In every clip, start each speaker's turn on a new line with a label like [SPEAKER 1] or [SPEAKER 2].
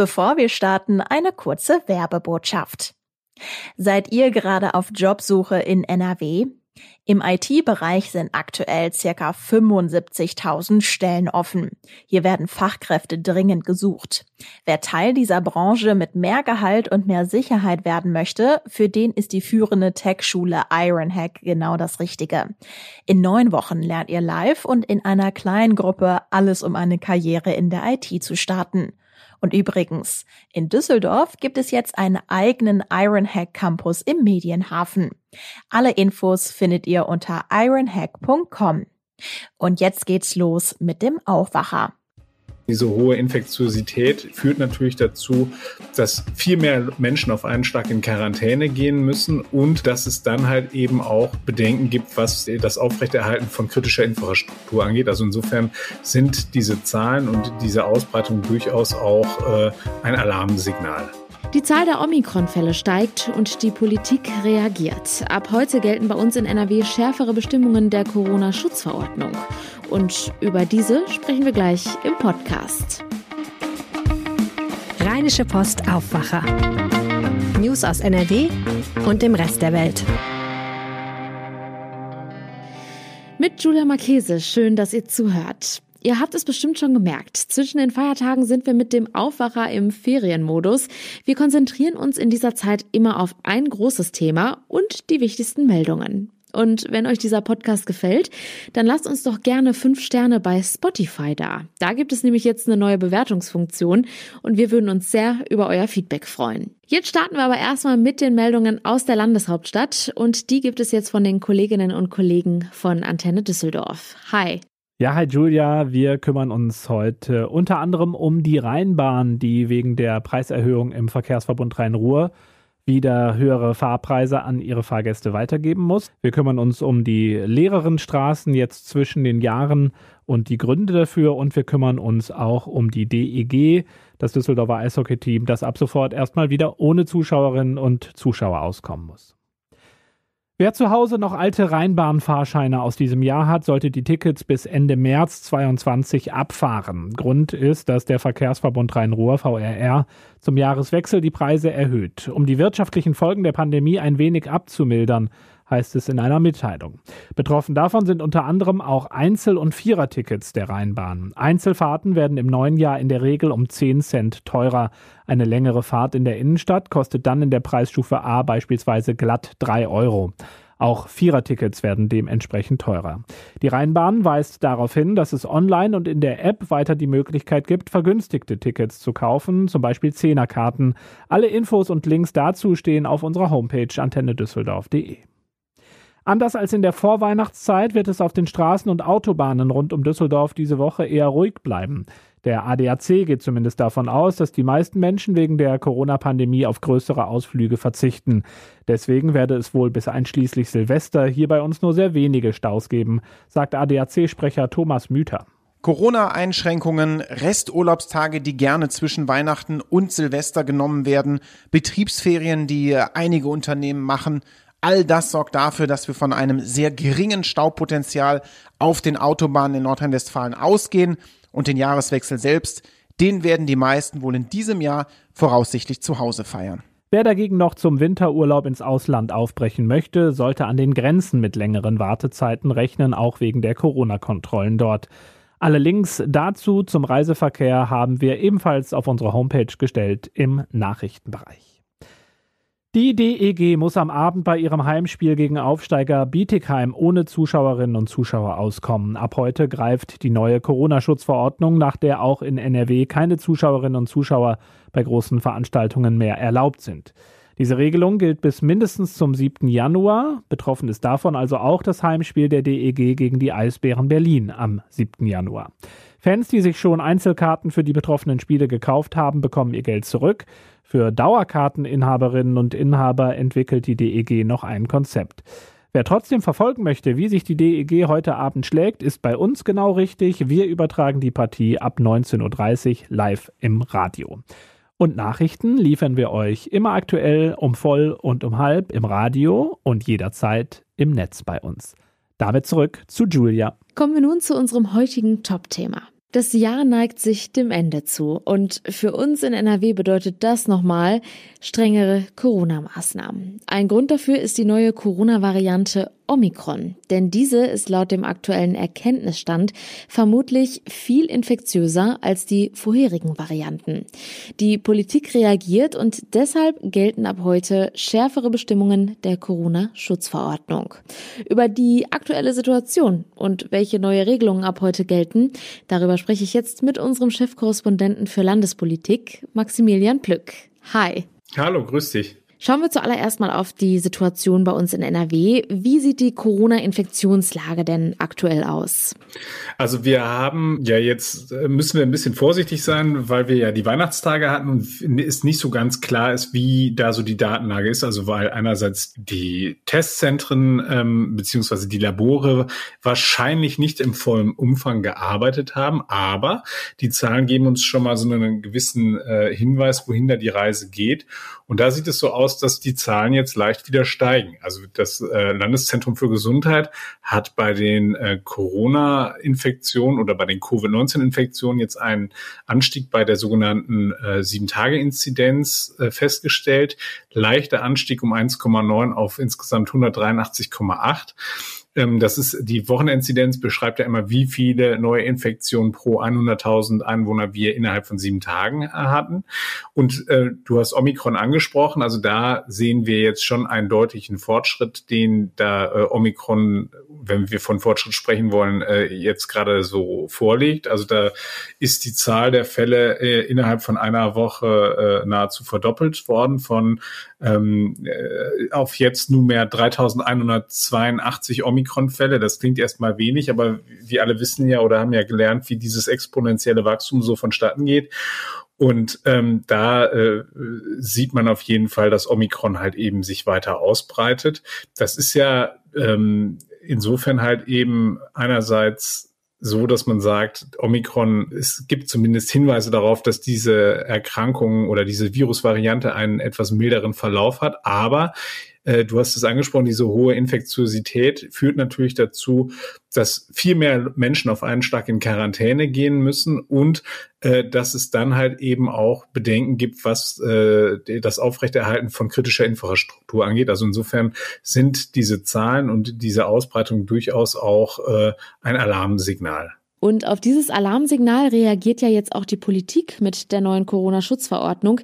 [SPEAKER 1] Bevor wir starten, eine kurze Werbebotschaft. Seid ihr gerade auf Jobsuche in NRW? Im IT-Bereich sind aktuell circa 75.000 Stellen offen. Hier werden Fachkräfte dringend gesucht. Wer Teil dieser Branche mit mehr Gehalt und mehr Sicherheit werden möchte, für den ist die führende Tech-Schule Ironhack genau das Richtige. In neun Wochen lernt ihr live und in einer kleinen Gruppe alles, um eine Karriere in der IT zu starten. Und übrigens, in Düsseldorf gibt es jetzt einen eigenen Ironhack Campus im Medienhafen. Alle Infos findet ihr unter ironhack.com. Und jetzt geht's los mit dem Aufwacher.
[SPEAKER 2] Diese hohe Infektiosität führt natürlich dazu, dass viel mehr Menschen auf einen Schlag in Quarantäne gehen müssen und dass es dann halt eben auch Bedenken gibt, was das Aufrechterhalten von kritischer Infrastruktur angeht. Also insofern sind diese Zahlen und diese Ausbreitung durchaus auch äh, ein Alarmsignal.
[SPEAKER 3] Die Zahl der Omikron-Fälle steigt und die Politik reagiert. Ab heute gelten bei uns in NRW schärfere Bestimmungen der Corona-Schutzverordnung. Und über diese sprechen wir gleich im Podcast.
[SPEAKER 4] Rheinische Post Aufwacher. News aus NRW und dem Rest der Welt.
[SPEAKER 3] Mit Julia Marchese, schön, dass ihr zuhört. Ihr habt es bestimmt schon gemerkt. Zwischen den Feiertagen sind wir mit dem Aufwacher im Ferienmodus. Wir konzentrieren uns in dieser Zeit immer auf ein großes Thema und die wichtigsten Meldungen. Und wenn euch dieser Podcast gefällt, dann lasst uns doch gerne fünf Sterne bei Spotify da. Da gibt es nämlich jetzt eine neue Bewertungsfunktion und wir würden uns sehr über euer Feedback freuen. Jetzt starten wir aber erstmal mit den Meldungen aus der Landeshauptstadt und die gibt es jetzt von den Kolleginnen und Kollegen von Antenne Düsseldorf. Hi.
[SPEAKER 5] Ja, hi Julia, wir kümmern uns heute unter anderem um die Rheinbahn, die wegen der Preiserhöhung im Verkehrsverbund Rhein-Ruhr wieder höhere Fahrpreise an ihre Fahrgäste weitergeben muss. Wir kümmern uns um die leereren Straßen jetzt zwischen den Jahren und die Gründe dafür und wir kümmern uns auch um die DEG, das Düsseldorfer Eishockey-Team, das ab sofort erstmal wieder ohne Zuschauerinnen und Zuschauer auskommen muss. Wer zu Hause noch alte Rheinbahnfahrscheine aus diesem Jahr hat, sollte die Tickets bis Ende März 2022 abfahren. Grund ist, dass der Verkehrsverbund Rhein-Ruhr VRR zum Jahreswechsel die Preise erhöht. Um die wirtschaftlichen Folgen der Pandemie ein wenig abzumildern, heißt es in einer Mitteilung. Betroffen davon sind unter anderem auch Einzel- und Vierertickets der Rheinbahn. Einzelfahrten werden im neuen Jahr in der Regel um 10 Cent teurer. Eine längere Fahrt in der Innenstadt kostet dann in der Preisstufe A beispielsweise glatt 3 Euro. Auch Vierertickets werden dementsprechend teurer. Die Rheinbahn weist darauf hin, dass es online und in der App weiter die Möglichkeit gibt, vergünstigte Tickets zu kaufen, zum Beispiel Zehnerkarten. Alle Infos und Links dazu stehen auf unserer Homepage antennedüsseldorf.de. Anders als in der Vorweihnachtszeit wird es auf den Straßen und Autobahnen rund um Düsseldorf diese Woche eher ruhig bleiben. Der ADAC geht zumindest davon aus, dass die meisten Menschen wegen der Corona-Pandemie auf größere Ausflüge verzichten. Deswegen werde es wohl bis einschließlich Silvester hier bei uns nur sehr wenige Staus geben, sagt ADAC-Sprecher Thomas Müther.
[SPEAKER 6] Corona-Einschränkungen, Resturlaubstage, die gerne zwischen Weihnachten und Silvester genommen werden, Betriebsferien, die einige Unternehmen machen, All das sorgt dafür, dass wir von einem sehr geringen Staupotenzial auf den Autobahnen in Nordrhein-Westfalen ausgehen und den Jahreswechsel selbst, den werden die meisten wohl in diesem Jahr voraussichtlich zu Hause feiern.
[SPEAKER 5] Wer dagegen noch zum Winterurlaub ins Ausland aufbrechen möchte, sollte an den Grenzen mit längeren Wartezeiten rechnen, auch wegen der Corona-Kontrollen dort. Alle Links dazu zum Reiseverkehr haben wir ebenfalls auf unsere Homepage gestellt im Nachrichtenbereich. Die DEG muss am Abend bei ihrem Heimspiel gegen Aufsteiger Bietigheim ohne Zuschauerinnen und Zuschauer auskommen. Ab heute greift die neue Corona-Schutzverordnung, nach der auch in NRW keine Zuschauerinnen und Zuschauer bei großen Veranstaltungen mehr erlaubt sind. Diese Regelung gilt bis mindestens zum 7. Januar. Betroffen ist davon also auch das Heimspiel der DEG gegen die Eisbären Berlin am 7. Januar. Fans, die sich schon Einzelkarten für die betroffenen Spiele gekauft haben, bekommen ihr Geld zurück. Für Dauerkarteninhaberinnen und Inhaber entwickelt die DEG noch ein Konzept. Wer trotzdem verfolgen möchte, wie sich die DEG heute Abend schlägt, ist bei uns genau richtig. Wir übertragen die Partie ab 19.30 Uhr live im Radio. Und Nachrichten liefern wir euch immer aktuell um voll und um halb im Radio und jederzeit im Netz bei uns. Damit zurück zu Julia.
[SPEAKER 3] Kommen wir nun zu unserem heutigen Top-Thema. Das Jahr neigt sich dem Ende zu und für uns in NRW bedeutet das nochmal strengere Corona-Maßnahmen. Ein Grund dafür ist die neue Corona-Variante Omikron, denn diese ist laut dem aktuellen Erkenntnisstand vermutlich viel infektiöser als die vorherigen Varianten. Die Politik reagiert und deshalb gelten ab heute schärfere Bestimmungen der Corona-Schutzverordnung. Über die aktuelle Situation und welche neue Regelungen ab heute gelten, darüber spreche ich jetzt mit unserem Chefkorrespondenten für Landespolitik, Maximilian Plück. Hi.
[SPEAKER 2] Hallo, grüß dich.
[SPEAKER 3] Schauen wir zuallererst mal auf die Situation bei uns in NRW. Wie sieht die Corona-Infektionslage denn aktuell aus?
[SPEAKER 2] Also wir haben ja jetzt, äh, müssen wir ein bisschen vorsichtig sein, weil wir ja die Weihnachtstage hatten und es nicht so ganz klar ist, wie da so die Datenlage ist. Also weil einerseits die Testzentren ähm, beziehungsweise die Labore wahrscheinlich nicht im vollen Umfang gearbeitet haben, aber die Zahlen geben uns schon mal so einen gewissen äh, Hinweis, wohin da die Reise geht. Und da sieht es so aus, dass die Zahlen jetzt leicht wieder steigen. Also das äh, Landeszentrum für Gesundheit hat bei den äh, Corona-Infektionen oder bei den Covid-19-Infektionen jetzt einen Anstieg bei der sogenannten äh, Sieben-Tage-Inzidenz äh, festgestellt. Leichter Anstieg um 1,9 auf insgesamt 183,8. Ähm, das ist die Wocheninzidenz beschreibt ja immer, wie viele neue Infektionen pro 100.000 Einwohner wir innerhalb von sieben Tagen äh, hatten. Und äh, du hast Omikron angesprochen, also da sehen wir jetzt schon einen deutlichen Fortschritt, den da äh, Omikron, wenn wir von Fortschritt sprechen wollen, äh, jetzt gerade so vorlegt. Also da ist die Zahl der Fälle äh, innerhalb von einer Woche äh, nahezu verdoppelt worden von ähm, äh, auf jetzt nunmehr 3182 Omikron-Fälle. Das klingt erstmal wenig, aber wir alle wissen ja oder haben ja gelernt, wie dieses exponentielle Wachstum so vonstatten geht. Und ähm, da äh, sieht man auf jeden Fall, dass Omikron halt eben sich weiter ausbreitet. Das ist ja ähm, insofern halt eben einerseits so, dass man sagt, Omikron, es gibt zumindest Hinweise darauf, dass diese Erkrankung oder diese Virusvariante einen etwas milderen Verlauf hat. Aber äh, du hast es angesprochen, diese hohe Infektiosität führt natürlich dazu, dass viel mehr Menschen auf einen Schlag in Quarantäne gehen müssen und äh, dass es dann halt eben auch Bedenken gibt, was äh, das Aufrechterhalten von kritischer Infrastruktur angeht. Also insofern sind diese Zahlen und diese Ausbreitung durchaus auch äh, ein Alarmsignal.
[SPEAKER 3] Und auf dieses Alarmsignal reagiert ja jetzt auch die Politik mit der neuen Corona-Schutzverordnung.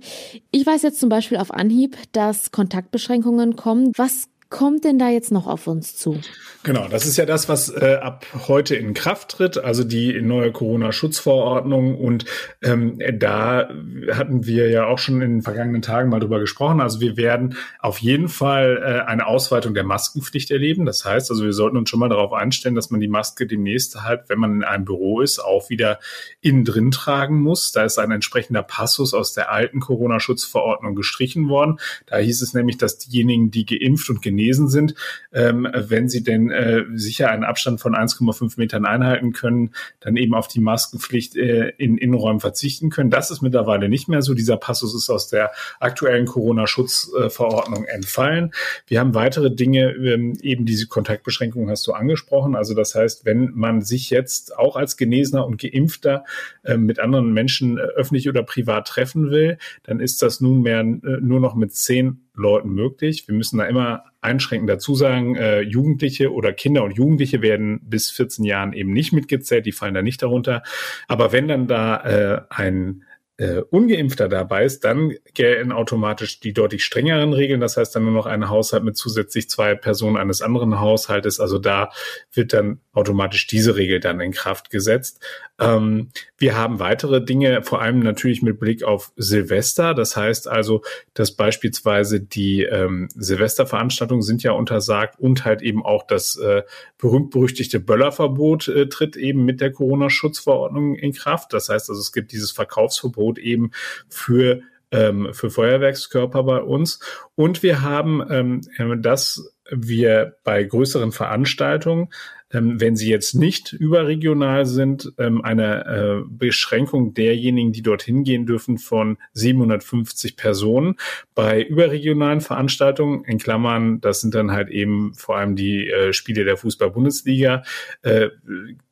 [SPEAKER 3] Ich weiß jetzt zum Beispiel auf Anhieb, dass Kontaktbeschränkungen kommen. Was kommt denn da jetzt noch auf uns zu?
[SPEAKER 2] Genau, das ist ja das, was äh, ab heute in Kraft tritt, also die neue Corona-Schutzverordnung. Und ähm, da hatten wir ja auch schon in den vergangenen Tagen mal drüber gesprochen. Also wir werden auf jeden Fall äh, eine Ausweitung der Maskenpflicht erleben. Das heißt, also wir sollten uns schon mal darauf einstellen, dass man die Maske demnächst halt, wenn man in einem Büro ist, auch wieder innen drin tragen muss. Da ist ein entsprechender Passus aus der alten Corona-Schutzverordnung gestrichen worden. Da hieß es nämlich, dass diejenigen, die geimpft und genesen sind, ähm, wenn sie denn äh, sicher einen Abstand von 1,5 Metern einhalten können, dann eben auf die Maskenpflicht äh, in Innenräumen verzichten können. Das ist mittlerweile nicht mehr so. Dieser Passus ist aus der aktuellen Corona-Schutzverordnung entfallen. Wir haben weitere Dinge, ähm, eben diese Kontaktbeschränkungen hast du angesprochen. Also das heißt, wenn man sich jetzt auch als Genesener und Geimpfter äh, mit anderen Menschen äh, öffentlich oder privat treffen will, dann ist das nunmehr äh, nur noch mit zehn Leuten möglich. Wir müssen da immer einschränkend dazu sagen, äh, Jugendliche oder Kinder und Jugendliche werden bis 14 Jahren eben nicht mitgezählt, die fallen da nicht darunter. Aber wenn dann da äh, ein äh, ungeimpfter dabei ist, dann gelten automatisch die deutlich strengeren Regeln. Das heißt dann nur noch ein Haushalt mit zusätzlich zwei Personen eines anderen Haushaltes. Also da wird dann automatisch diese Regel dann in Kraft gesetzt. Ähm, wir haben weitere Dinge, vor allem natürlich mit Blick auf Silvester. Das heißt also, dass beispielsweise die ähm, Silvesterveranstaltungen sind ja untersagt und halt eben auch das äh, berühmt-berüchtigte Böllerverbot äh, tritt eben mit der Corona-Schutzverordnung in Kraft. Das heißt also, es gibt dieses Verkaufsverbot eben für ähm, für Feuerwerkskörper bei uns. Und wir haben ähm, das wir bei größeren Veranstaltungen ähm, wenn sie jetzt nicht überregional sind, ähm, eine äh, Beschränkung derjenigen, die dorthin gehen dürfen, von 750 Personen. Bei überregionalen Veranstaltungen, in Klammern, das sind dann halt eben vor allem die äh, Spiele der Fußball-Bundesliga, äh,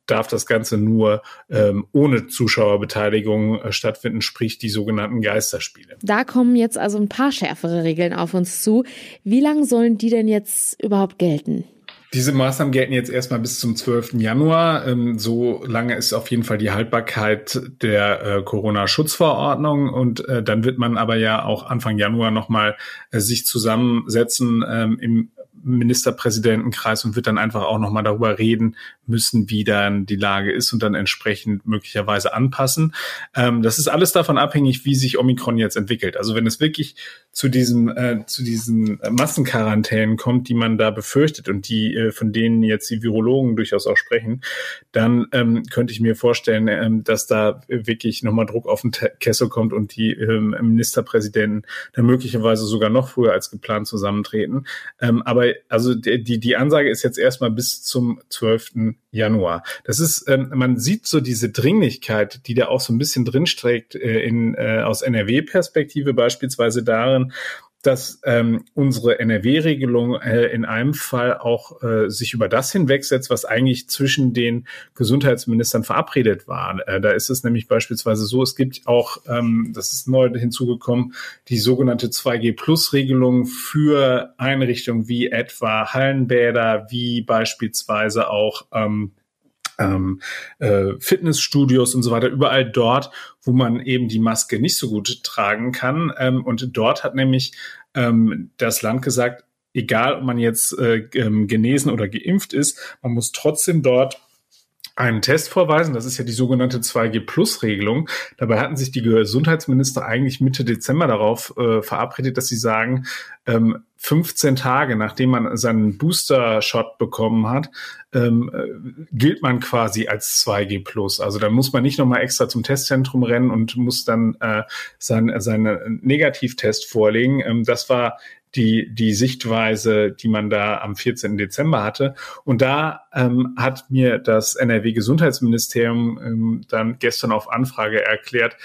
[SPEAKER 2] darf das Ganze nur ähm, ohne Zuschauerbeteiligung äh, stattfinden, sprich die sogenannten Geisterspiele.
[SPEAKER 3] Da kommen jetzt also ein paar schärfere Regeln auf uns zu. Wie lange sollen die denn jetzt überhaupt gelten?
[SPEAKER 2] Diese Maßnahmen gelten jetzt erstmal bis zum 12. Januar. Ähm, so lange ist auf jeden Fall die Haltbarkeit der äh, Corona-Schutzverordnung. Und äh, dann wird man aber ja auch Anfang Januar nochmal äh, sich zusammensetzen ähm, im Ministerpräsidentenkreis und wird dann einfach auch nochmal darüber reden müssen, wie dann die Lage ist und dann entsprechend möglicherweise anpassen. Ähm, das ist alles davon abhängig, wie sich Omikron jetzt entwickelt. Also wenn es wirklich zu diesem, äh, zu diesen Massenquarantänen kommt, die man da befürchtet und die, äh, von denen jetzt die Virologen durchaus auch sprechen, dann ähm, könnte ich mir vorstellen, ähm, dass da wirklich nochmal Druck auf den Kessel kommt und die ähm, Ministerpräsidenten dann möglicherweise sogar noch früher als geplant zusammentreten. Ähm, aber also die, die Ansage ist jetzt erstmal bis zum 12. Januar. Das ist, ähm, man sieht so diese Dringlichkeit, die da auch so ein bisschen drinstreckt äh, in, äh, aus NRW-Perspektive beispielsweise darin, dass ähm, unsere NRW-Regelung äh, in einem Fall auch äh, sich über das hinwegsetzt, was eigentlich zwischen den Gesundheitsministern verabredet war. Äh, da ist es nämlich beispielsweise so, es gibt auch, ähm, das ist neu hinzugekommen, die sogenannte 2G-Plus-Regelung für Einrichtungen wie etwa Hallenbäder, wie beispielsweise auch ähm, ähm, äh, Fitnessstudios und so weiter, überall dort, wo man eben die Maske nicht so gut tragen kann. Ähm, und dort hat nämlich ähm, das Land gesagt, egal ob man jetzt äh, ähm, genesen oder geimpft ist, man muss trotzdem dort einen Test vorweisen. Das ist ja die sogenannte 2G-Plus-Regelung. Dabei hatten sich die Gesundheitsminister eigentlich Mitte Dezember darauf äh, verabredet, dass sie sagen, ähm, 15 Tage nachdem man seinen Booster-Shot bekommen hat, ähm, äh, gilt man quasi als 2G Plus. Also dann muss man nicht nochmal extra zum Testzentrum rennen und muss dann äh, sein, Negativtest vorlegen. Ähm, das war die, die Sichtweise, die man da am 14. Dezember hatte. Und da ähm, hat mir das NRW-Gesundheitsministerium ähm, dann gestern auf Anfrage erklärt,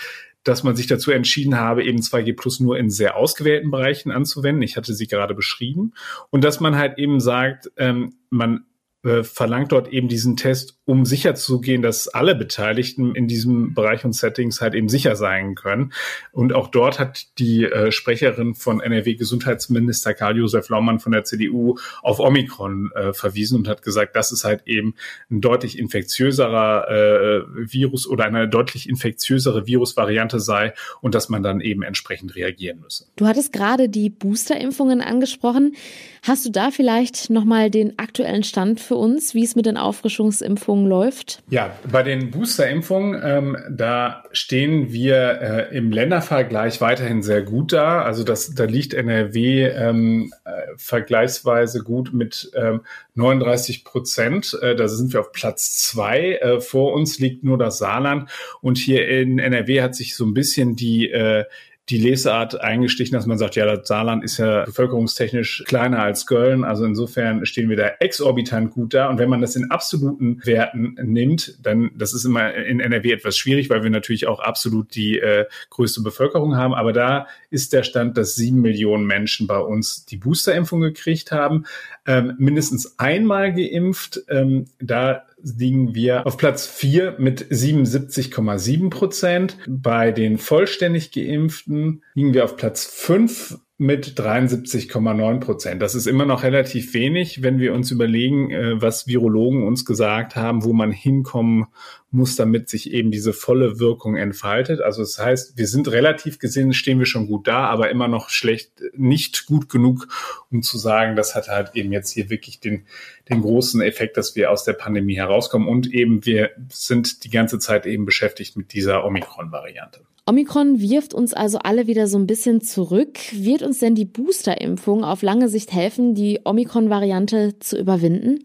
[SPEAKER 2] dass man sich dazu entschieden habe, eben 2G Plus nur in sehr ausgewählten Bereichen anzuwenden. Ich hatte sie gerade beschrieben. Und dass man halt eben sagt, ähm, man äh, verlangt dort eben diesen Test, um sicher dass alle Beteiligten in diesem Bereich und Settings halt eben sicher sein können. Und auch dort hat die äh, Sprecherin von NRW-Gesundheitsminister Karl-Josef Laumann von der CDU auf Omikron äh, verwiesen und hat gesagt, das ist halt eben ein deutlich infektiöserer äh, Virus oder eine deutlich infektiösere Virusvariante sei und dass man dann eben entsprechend reagieren müsse.
[SPEAKER 3] Du hattest gerade die Boosterimpfungen angesprochen. Hast du da vielleicht nochmal den aktuellen Stand für uns, wie es mit den Auffrischungsimpfungen läuft?
[SPEAKER 2] Ja, bei den Boosterimpfungen, ähm, da stehen wir äh, im Ländervergleich weiterhin sehr gut da. Also das, da liegt NRW ähm, äh, vergleichsweise gut mit ähm, 39 Prozent. Äh, da sind wir auf Platz zwei. Äh, vor uns liegt nur das Saarland. Und hier in NRW hat sich so ein bisschen die äh, die Lesart eingestichen, dass man sagt, ja, das Saarland ist ja bevölkerungstechnisch kleiner als Köln. Also insofern stehen wir da exorbitant gut da. Und wenn man das in absoluten Werten nimmt, dann, das ist immer in NRW etwas schwierig, weil wir natürlich auch absolut die äh, größte Bevölkerung haben. Aber da ist der Stand, dass sieben Millionen Menschen bei uns die Boosterimpfung gekriegt haben, ähm, mindestens einmal geimpft. Ähm, da liegen wir auf Platz vier mit 77,7 Prozent. Bei den vollständig Geimpften liegen wir auf Platz fünf mit 73,9 Prozent. Das ist immer noch relativ wenig, wenn wir uns überlegen, äh, was Virologen uns gesagt haben, wo man hinkommen muss, damit sich eben diese volle Wirkung entfaltet. Also das heißt, wir sind relativ gesehen, stehen wir schon gut da, aber immer noch schlecht, nicht gut genug, um zu sagen, das hat halt eben jetzt hier wirklich den, den großen Effekt, dass wir aus der Pandemie herauskommen und eben wir sind die ganze Zeit eben beschäftigt mit dieser Omikron-Variante.
[SPEAKER 3] Omikron wirft uns also alle wieder so ein bisschen zurück. Wird uns denn die Boosterimpfung auf lange Sicht helfen, die Omikron-Variante zu überwinden?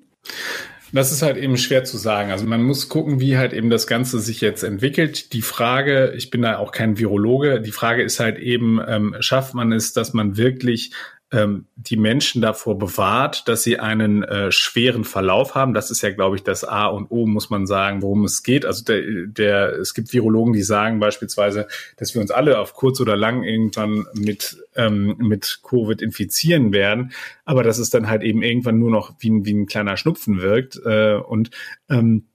[SPEAKER 2] Das ist halt eben schwer zu sagen. Also man muss gucken, wie halt eben das Ganze sich jetzt entwickelt. Die Frage, ich bin da auch kein Virologe, die Frage ist halt eben, ähm, schafft man es, dass man wirklich ähm, die Menschen davor bewahrt, dass sie einen äh, schweren Verlauf haben. Das ist ja, glaube ich, das A und O, muss man sagen, worum es geht. Also der, der, es gibt Virologen, die sagen beispielsweise, dass wir uns alle auf kurz oder lang irgendwann mit, ähm, mit Covid infizieren werden, aber dass es dann halt eben irgendwann nur noch wie, wie ein kleiner Schnupfen wirkt. Äh, und ähm,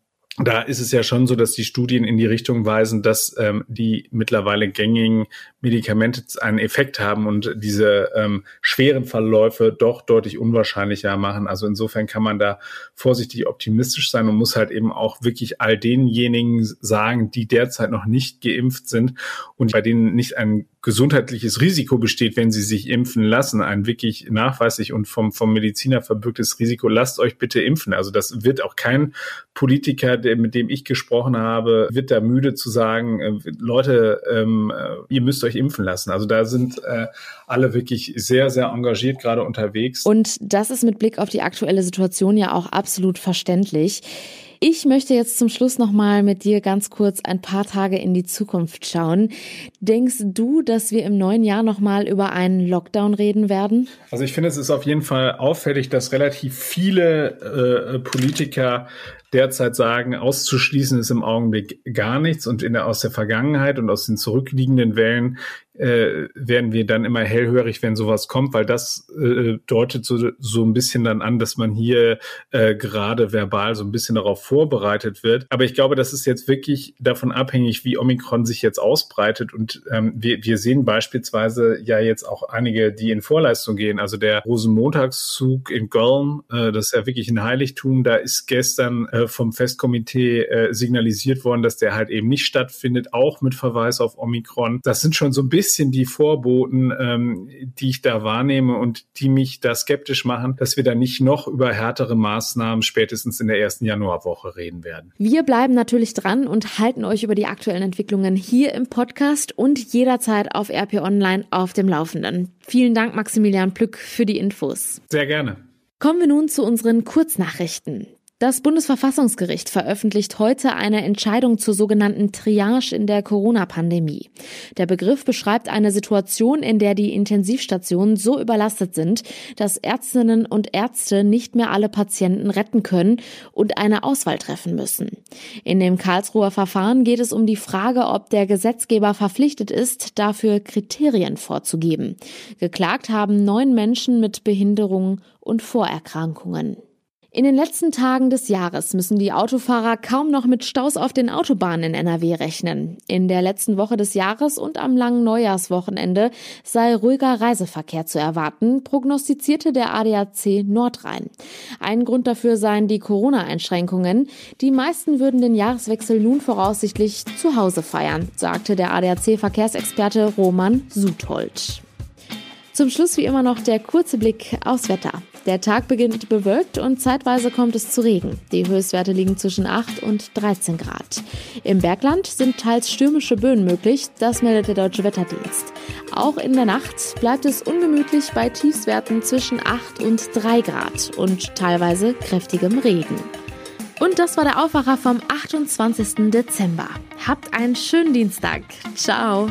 [SPEAKER 2] da ist es ja schon so, dass die Studien in die Richtung weisen, dass ähm, die mittlerweile gängigen Medikamente einen Effekt haben und diese ähm, schweren Verläufe doch deutlich unwahrscheinlicher machen. Also insofern kann man da vorsichtig optimistisch sein und muss halt eben auch wirklich all denjenigen sagen, die derzeit noch nicht geimpft sind und bei denen nicht ein gesundheitliches Risiko besteht, wenn sie sich impfen lassen, ein wirklich nachweislich und vom, vom Mediziner verbürgtes Risiko, lasst euch bitte impfen. Also das wird auch kein Politiker, der, mit dem ich gesprochen habe, wird da müde zu sagen, äh, Leute, ähm, äh, ihr müsst euch impfen lassen. Also da sind äh, alle wirklich sehr, sehr engagiert gerade unterwegs.
[SPEAKER 3] Und das ist mit Blick auf die aktuelle Situation ja auch absolut verständlich. Ich möchte jetzt zum Schluss nochmal mit dir ganz kurz ein paar Tage in die Zukunft schauen. Denkst du, dass wir im neuen Jahr nochmal über einen Lockdown reden werden?
[SPEAKER 2] Also ich finde, es ist auf jeden Fall auffällig, dass relativ viele äh, Politiker derzeit sagen, auszuschließen ist im Augenblick gar nichts und in der, aus der Vergangenheit und aus den zurückliegenden Wellen äh, werden wir dann immer hellhörig, wenn sowas kommt, weil das äh, deutet so, so ein bisschen dann an, dass man hier äh, gerade verbal so ein bisschen darauf vorbereitet wird. Aber ich glaube, das ist jetzt wirklich davon abhängig, wie Omikron sich jetzt ausbreitet. Und ähm, wir, wir sehen beispielsweise ja jetzt auch einige, die in Vorleistung gehen. Also der Rosenmontagszug in Köln, äh, das ist ja wirklich ein Heiligtum. Da ist gestern äh, vom Festkomitee äh, signalisiert worden, dass der halt eben nicht stattfindet, auch mit Verweis auf Omikron. Das sind schon so ein bisschen bisschen die Vorboten, ähm, die ich da wahrnehme und die mich da skeptisch machen, dass wir da nicht noch über härtere Maßnahmen spätestens in der ersten Januarwoche reden werden.
[SPEAKER 3] Wir bleiben natürlich dran und halten euch über die aktuellen Entwicklungen hier im Podcast und jederzeit auf RP Online auf dem Laufenden. Vielen Dank, Maximilian Plück, für die Infos.
[SPEAKER 2] Sehr gerne.
[SPEAKER 3] Kommen wir nun zu unseren Kurznachrichten. Das Bundesverfassungsgericht veröffentlicht heute eine Entscheidung zur sogenannten Triage in der Corona-Pandemie. Der Begriff beschreibt eine Situation, in der die Intensivstationen so überlastet sind, dass Ärztinnen und Ärzte nicht mehr alle Patienten retten können und eine Auswahl treffen müssen. In dem Karlsruher Verfahren geht es um die Frage, ob der Gesetzgeber verpflichtet ist, dafür Kriterien vorzugeben. Geklagt haben neun Menschen mit Behinderungen und Vorerkrankungen. In den letzten Tagen des Jahres müssen die Autofahrer kaum noch mit Staus auf den Autobahnen in NRW rechnen. In der letzten Woche des Jahres und am langen Neujahrswochenende sei ruhiger Reiseverkehr zu erwarten, prognostizierte der ADAC Nordrhein. Ein Grund dafür seien die Corona-Einschränkungen. Die meisten würden den Jahreswechsel nun voraussichtlich zu Hause feiern, sagte der ADAC-Verkehrsexperte Roman Suthold. Zum Schluss wie immer noch der kurze Blick aufs Wetter. Der Tag beginnt bewölkt und zeitweise kommt es zu Regen. Die Höchstwerte liegen zwischen 8 und 13 Grad. Im Bergland sind teils stürmische Böen möglich, das meldet der Deutsche Wetterdienst. Auch in der Nacht bleibt es ungemütlich bei Tiefswerten zwischen 8 und 3 Grad und teilweise kräftigem Regen. Und das war der Aufwacher vom 28. Dezember. Habt einen schönen Dienstag. Ciao.